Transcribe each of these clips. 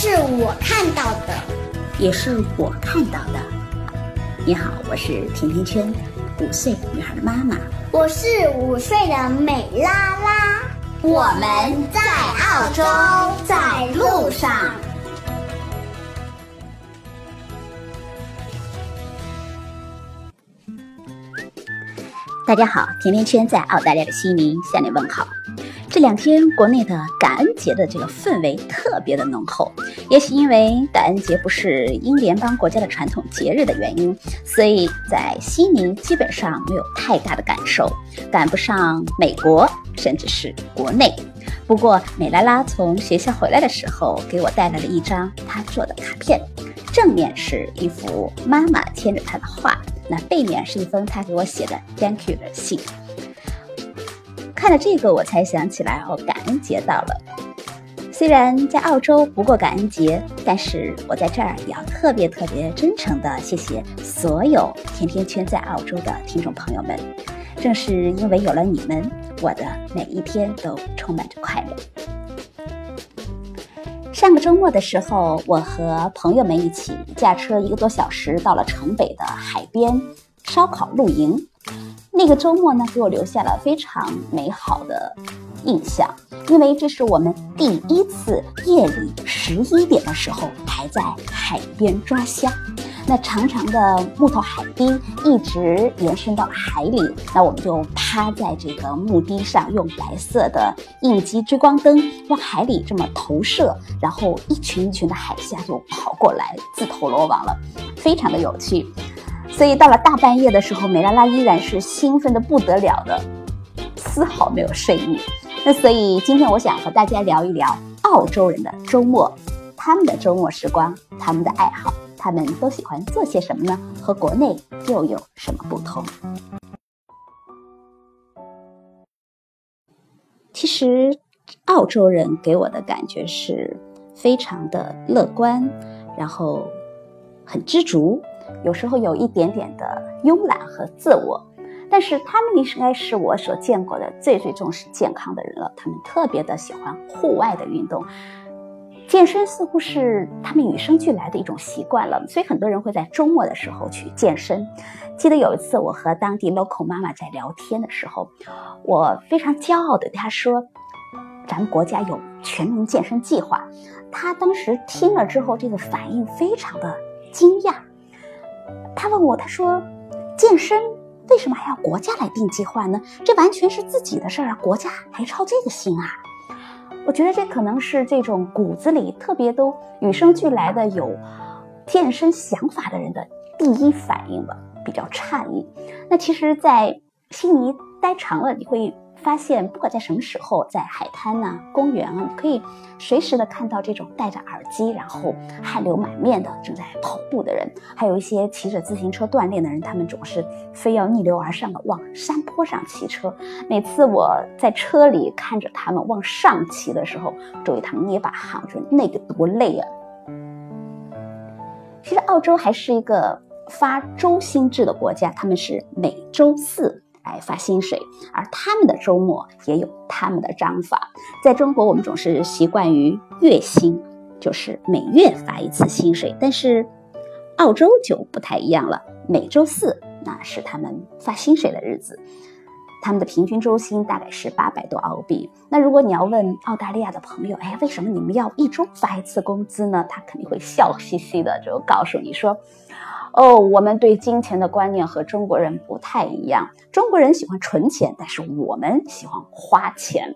这是我看到的，也是我看到的。你好，我是甜甜圈，五岁女孩的妈妈。我是五岁的美拉拉。我们在澳洲，在路上。大家好，甜甜圈在澳大利亚的悉尼向你问好。这两天国内的感恩节的这个氛围特别的浓厚，也许因为感恩节不是英联邦国家的传统节日的原因，所以在悉尼基本上没有太大的感受，赶不上美国，甚至是国内。不过美拉拉从学校回来的时候，给我带来了一张她做的卡片，正面是一幅妈妈牵着她的画。那背面是一封她给我写的 “Thank you” 的信。看了这个，我才想起来哦，感恩节到了。虽然在澳洲不过感恩节，但是我在这儿也要特别特别真诚的谢谢所有甜甜圈在澳洲的听众朋友们。正是因为有了你们，我的每一天都充满着快乐。上个周末的时候，我和朋友们一起驾车一个多小时到了城北的海边烧烤露营。那个周末呢，给我留下了非常美好的印象，因为这是我们第一次夜里十一点的时候还在海边抓虾。那长长的木头海堤一直延伸到海里，那我们就趴在这个木堤上，用白色的应急追光灯往海里这么投射，然后一群一群的海虾就跑过来，自投罗网了，非常的有趣。所以到了大半夜的时候，美拉拉依然是兴奋的不得了的，丝毫没有睡意。那所以今天我想和大家聊一聊澳洲人的周末，他们的周末时光，他们的爱好。他们都喜欢做些什么呢？和国内又有什么不同？其实，澳洲人给我的感觉是非常的乐观，然后很知足，有时候有一点点的慵懒和自我。但是他们应该是我所见过的最最重视健康的人了。他们特别的喜欢户外的运动。健身似乎是他们与生俱来的一种习惯了，所以很多人会在周末的时候去健身。记得有一次我和当地 local 妈妈在聊天的时候，我非常骄傲的对她说：“咱们国家有全民健身计划。”她当时听了之后，这个反应非常的惊讶。他问我：“他说，健身为什么还要国家来定计划呢？这完全是自己的事儿啊，国家还操这个心啊？”我觉得这可能是这种骨子里特别都与生俱来的有健身想法的人的第一反应吧，比较诧异。那其实，在悉尼待长了，你会。发现不管在什么时候，在海滩呐、公园啊，你可以随时的看到这种戴着耳机，然后汗流满面的正在跑步的人，还有一些骑着自行车锻炼的人，他们总是非要逆流而上的往山坡上骑车。每次我在车里看着他们往上骑的时候，就为他们捏把汗，我说那个多累啊！其实澳洲还是一个发周薪制的国家，他们是每周四。来发薪水，而他们的周末也有他们的章法。在中国，我们总是习惯于月薪，就是每月发一次薪水。但是澳洲就不太一样了，每周四那是他们发薪水的日子。他们的平均周薪大概是八百多澳币。那如果你要问澳大利亚的朋友，哎，为什么你们要一周发一次工资呢？他肯定会笑嘻嘻的就告诉你说。哦，我们对金钱的观念和中国人不太一样。中国人喜欢存钱，但是我们喜欢花钱。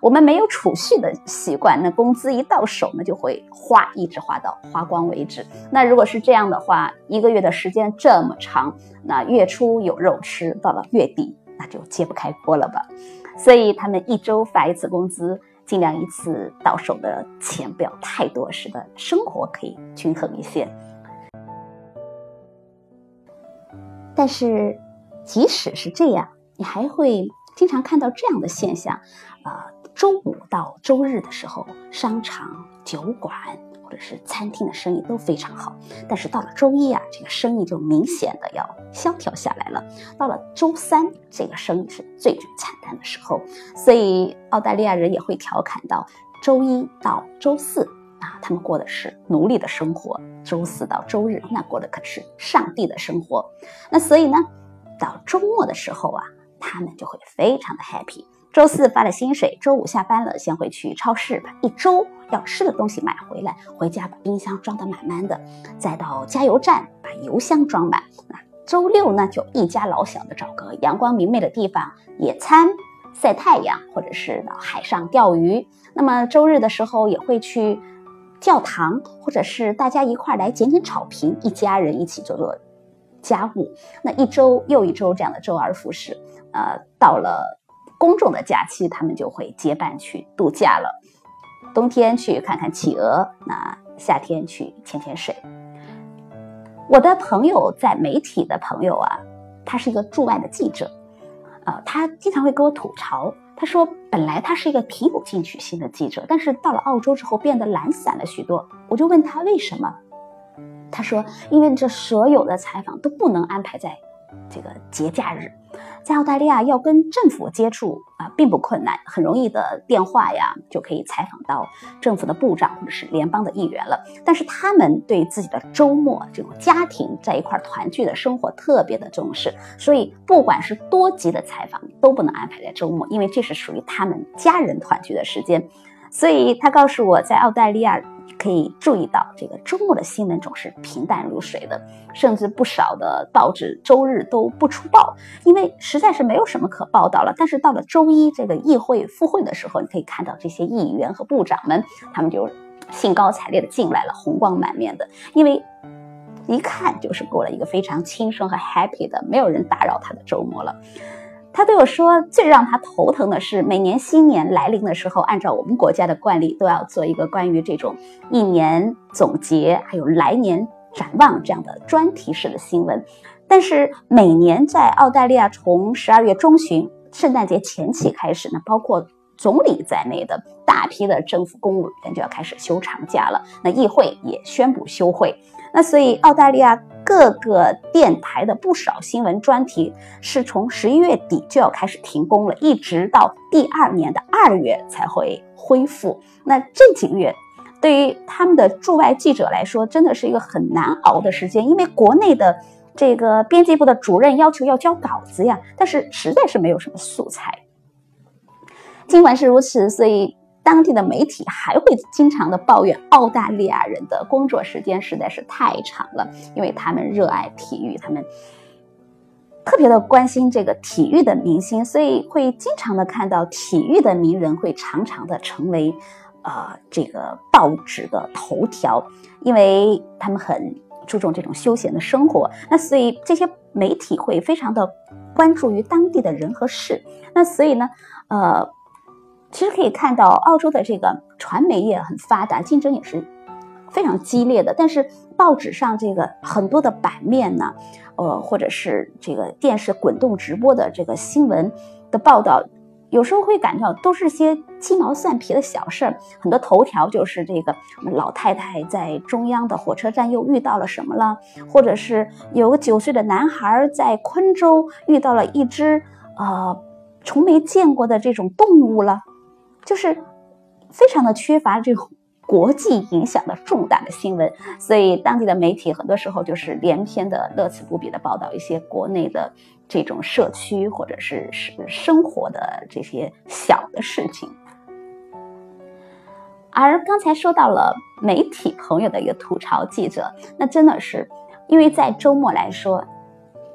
我们没有储蓄的习惯，那工资一到手呢，就会花，一直花到花光为止。那如果是这样的话，一个月的时间这么长，那月初有肉吃，到了月底那就揭不开锅了吧？所以他们一周发一次工资。尽量一次到手的钱不要太多，使得生活可以均衡一些。但是，即使是这样，你还会经常看到这样的现象：啊，周五到周日的时候，商场、酒馆或者是餐厅的生意都非常好。但是到了周一啊，这个生意就明显的要萧条下来了。到了周三，这个生意是最最惨淡的时候。所以，澳大利亚人也会调侃到：周一到周四。啊，他们过的是奴隶的生活，周四到周日那过的可是上帝的生活。那所以呢，到周末的时候啊，他们就会非常的 happy。周四发了薪水，周五下班了，先会去超市把一周要吃的东西买回来，回家把冰箱装得满满的，再到加油站把油箱装满。那周六呢，就一家老小的找个阳光明媚的地方野餐、晒太阳，或者是到海上钓鱼。那么周日的时候也会去。教堂，或者是大家一块来捡捡草坪，一家人一起做做家务。那一周又一周这样的周而复始，呃，到了公众的假期，他们就会结伴去度假了。冬天去看看企鹅，那夏天去潜潜水。我的朋友在媒体的朋友啊，他是一个驻外的记者，呃，他经常会跟我吐槽。他说：“本来他是一个挺有进取心的记者，但是到了澳洲之后变得懒散了许多。我就问他为什么，他说：因为这所有的采访都不能安排在这个节假日。”在澳大利亚要跟政府接触啊，并不困难，很容易的电话呀就可以采访到政府的部长或者是联邦的议员了。但是他们对自己的周末这种家庭在一块团聚的生活特别的重视，所以不管是多急的采访都不能安排在周末，因为这是属于他们家人团聚的时间。所以他告诉我在澳大利亚。可以注意到，这个周末的新闻总是平淡如水的，甚至不少的报纸周日都不出报，因为实在是没有什么可报道了。但是到了周一这个议会复会的时候，你可以看到这些议员和部长们，他们就兴高采烈的进来了，红光满面的，因为一看就是过了一个非常轻松和 happy 的，没有人打扰他的周末了。他对我说：“最让他头疼的是，每年新年来临的时候，按照我们国家的惯例，都要做一个关于这种一年总结，还有来年展望这样的专题式的新闻。但是每年在澳大利亚，从十二月中旬圣诞节前期开始呢，包括总理在内的大批的政府公务员就要开始休长假了。那议会也宣布休会。那所以澳大利亚。”各个电台的不少新闻专题是从十一月底就要开始停工了，一直到第二年的二月才会恢复。那这几个月对于他们的驻外记者来说，真的是一个很难熬的时间，因为国内的这个编辑部的主任要求要交稿子呀，但是实在是没有什么素材。尽管是如此，所以。当地的媒体还会经常的抱怨澳大利亚人的工作时间实在是太长了，因为他们热爱体育，他们特别的关心这个体育的明星，所以会经常的看到体育的名人会常常的成为呃这个报纸的头条，因为他们很注重这种休闲的生活，那所以这些媒体会非常的关注于当地的人和事，那所以呢，呃。其实可以看到，澳洲的这个传媒业很发达，竞争也是非常激烈的。但是报纸上这个很多的版面呢，呃，或者是这个电视滚动直播的这个新闻的报道，有时候会感到都是些鸡毛蒜皮的小事儿。很多头条就是这个老太太在中央的火车站又遇到了什么了，或者是有个九岁的男孩在昆州遇到了一只呃从没见过的这种动物了。就是非常的缺乏这种国际影响的重大的新闻，所以当地的媒体很多时候就是连篇的乐此不疲的报道一些国内的这种社区或者是是生活的这些小的事情。而刚才说到了媒体朋友的一个吐槽记者，那真的是因为在周末来说，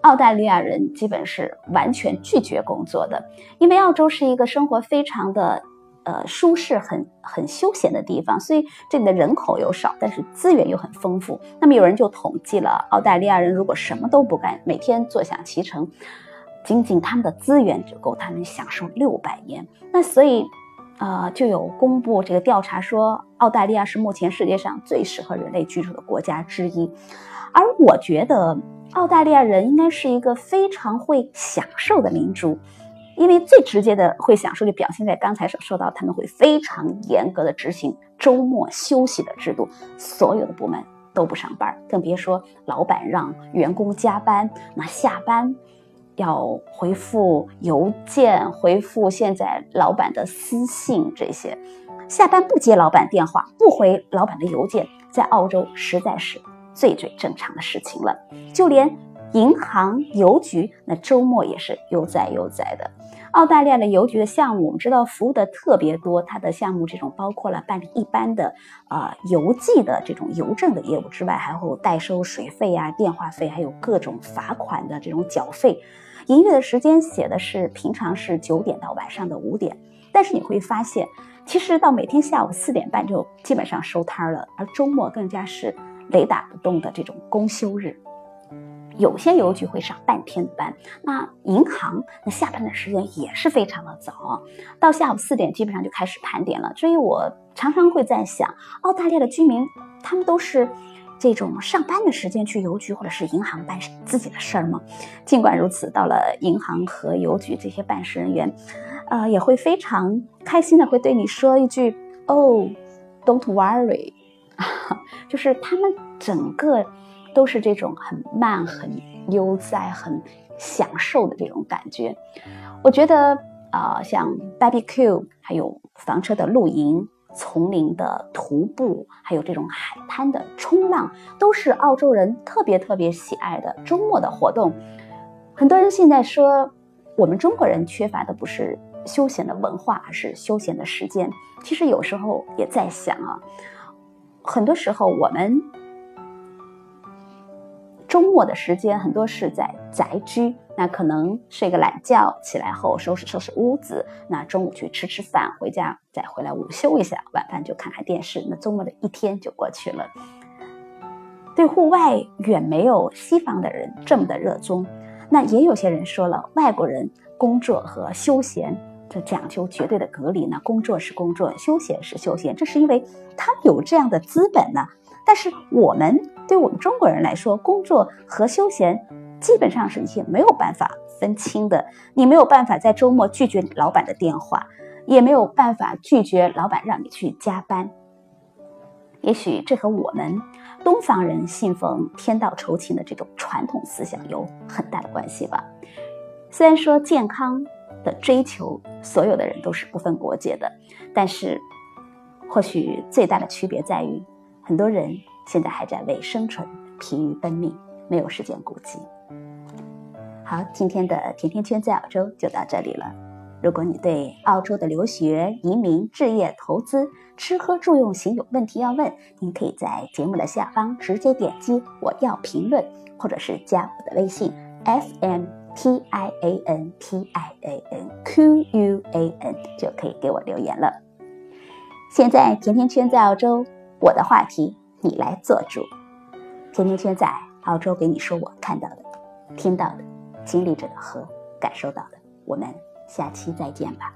澳大利亚人基本是完全拒绝工作的，因为澳洲是一个生活非常的。呃，舒适很很休闲的地方，所以这里的人口又少，但是资源又很丰富。那么有人就统计了，澳大利亚人如果什么都不干，每天坐享其成，仅仅他们的资源就够他们享受六百年。那所以呃，就有公布这个调查说，澳大利亚是目前世界上最适合人类居住的国家之一。而我觉得，澳大利亚人应该是一个非常会享受的民族，因为最直接的会享受就表现在刚才所说到，他们会非常严格的执行周末休息的制度，所有的部门都不上班，更别说老板让员工加班，那下班。要回复邮件，回复现在老板的私信这些，下班不接老板电话，不回老板的邮件，在澳洲实在是最最正常的事情了。就连银行、邮局，那周末也是悠哉悠哉的。澳大利亚的邮局的项目，我们知道服务的特别多，它的项目这种包括了办理一般的啊邮寄的这种邮政的业务之外，还会有代收水费啊、电话费，还有各种罚款的这种缴费。营业的时间写的是平常是九点到晚上的五点，但是你会发现，其实到每天下午四点半就基本上收摊了，而周末更加是雷打不动的这种公休日。有些邮局会上半天的班，那银行那下班的时间也是非常的早，到下午四点基本上就开始盘点了。所以我常常会在想，澳大利亚的居民他们都是。这种上班的时间去邮局或者是银行办自己的事儿吗？尽管如此，到了银行和邮局这些办事人员，呃，也会非常开心的会对你说一句：“Oh, don't worry。” 就是他们整个都是这种很慢、很悠哉、很享受的这种感觉。我觉得啊，像 BBQ，还有房车的露营。丛林的徒步，还有这种海滩的冲浪，都是澳洲人特别特别喜爱的周末的活动。很多人现在说，我们中国人缺乏的不是休闲的文化，而是休闲的时间。其实有时候也在想啊，很多时候我们。周末的时间很多是在宅居，那可能睡个懒觉，起来后收拾收拾屋子，那中午去吃吃饭，回家再回来午休一下，晚饭就看看电视，那周末的一天就过去了。对户外远没有西方的人这么的热衷，那也有些人说了，外国人工作和休闲这讲究绝对的隔离呢，工作是工作，休闲是休闲，这是因为他有这样的资本呢。但是我们对我们中国人来说，工作和休闲基本上是一些没有办法分清的。你没有办法在周末拒绝老板的电话，也没有办法拒绝老板让你去加班。也许这和我们东方人信奉天道酬勤的这种传统思想有很大的关系吧。虽然说健康的追求，所有的人都是不分国界的，但是或许最大的区别在于。很多人现在还在为生存疲于奔命，没有时间顾及。好，今天的甜甜圈在澳洲就到这里了。如果你对澳洲的留学、移民、置业、投资、吃喝住用行有问题要问，您可以在节目的下方直接点击“我要评论”，或者是加我的微信 f m t i a n t i a n q u a n，就可以给我留言了。现在甜甜圈在澳洲。我的话题，你来做主。甜甜圈在澳洲给你说我看到的、听到的、经历着的和感受到的。我们下期再见吧。